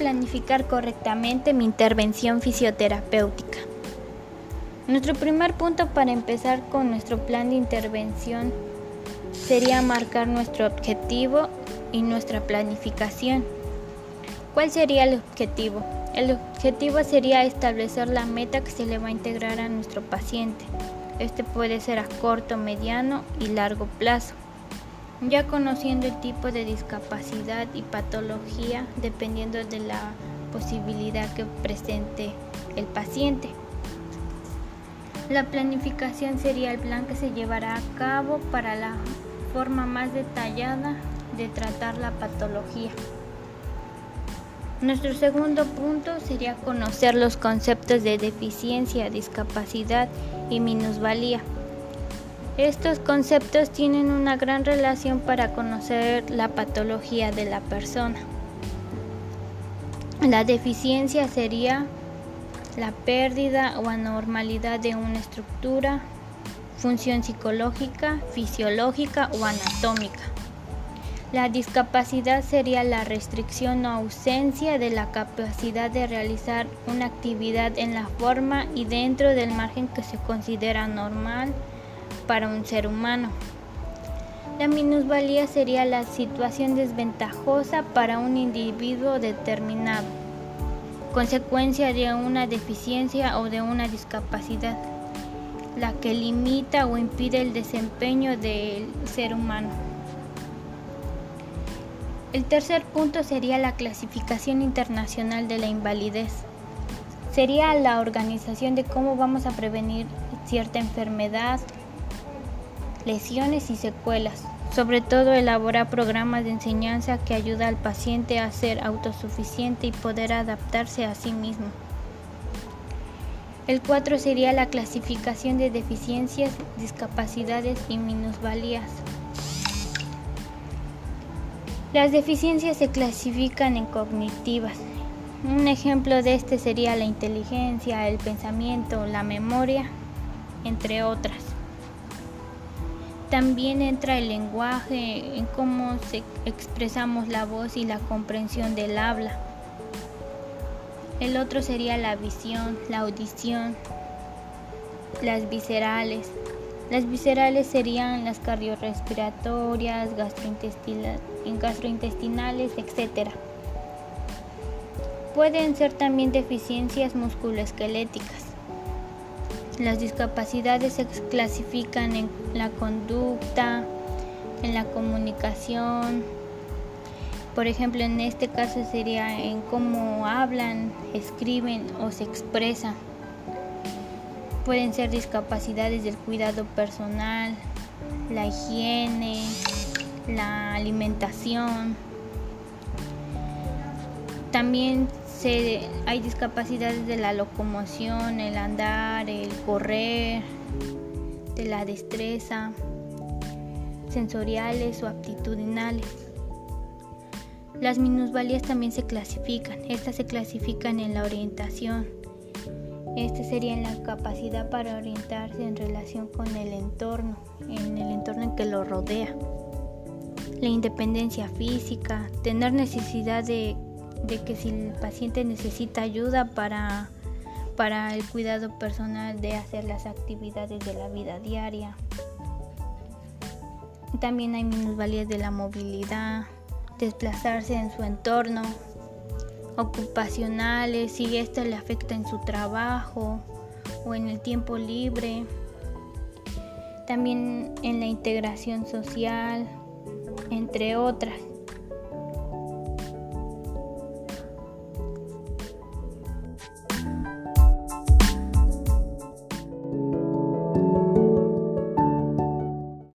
planificar correctamente mi intervención fisioterapéutica? Nuestro primer punto para empezar con nuestro plan de intervención sería marcar nuestro objetivo y nuestra planificación. ¿Cuál sería el objetivo? El objetivo sería establecer la meta que se le va a integrar a nuestro paciente. Este puede ser a corto, mediano y largo plazo. Ya conociendo el tipo de discapacidad y patología dependiendo de la posibilidad que presente el paciente. La planificación sería el plan que se llevará a cabo para la forma más detallada de tratar la patología. Nuestro segundo punto sería conocer los conceptos de deficiencia, discapacidad y minusvalía. Estos conceptos tienen una gran relación para conocer la patología de la persona. La deficiencia sería la pérdida o anormalidad de una estructura, función psicológica, fisiológica o anatómica. La discapacidad sería la restricción o ausencia de la capacidad de realizar una actividad en la forma y dentro del margen que se considera normal para un ser humano. La minusvalía sería la situación desventajosa para un individuo determinado, consecuencia de una deficiencia o de una discapacidad, la que limita o impide el desempeño del ser humano. El tercer punto sería la clasificación internacional de la invalidez. Sería la organización de cómo vamos a prevenir cierta enfermedad, lesiones y secuelas. Sobre todo elaborar programas de enseñanza que ayuda al paciente a ser autosuficiente y poder adaptarse a sí mismo. El 4 sería la clasificación de deficiencias, discapacidades y minusvalías. Las deficiencias se clasifican en cognitivas. Un ejemplo de este sería la inteligencia, el pensamiento, la memoria, entre otras. También entra el lenguaje, en cómo se expresamos la voz y la comprensión del habla. El otro sería la visión, la audición, las viscerales, las viscerales serían las cardiorrespiratorias, gastrointestinales, etc. Pueden ser también deficiencias musculoesqueléticas. Las discapacidades se clasifican en la conducta, en la comunicación. Por ejemplo, en este caso sería en cómo hablan, escriben o se expresan. Pueden ser discapacidades del cuidado personal, la higiene, la alimentación. También hay discapacidades de la locomoción, el andar, el correr, de la destreza, sensoriales o aptitudinales. Las minusvalías también se clasifican. Estas se clasifican en la orientación, este sería la capacidad para orientarse en relación con el entorno, en el entorno en que lo rodea. La independencia física, tener necesidad de, que si el paciente necesita ayuda para, para el cuidado personal de hacer las actividades de la vida diaria. También hay minusvalías de la movilidad, desplazarse en su entorno, ocupacionales, si esto le afecta en su trabajo o en el tiempo libre, también en la integración social, entre otras.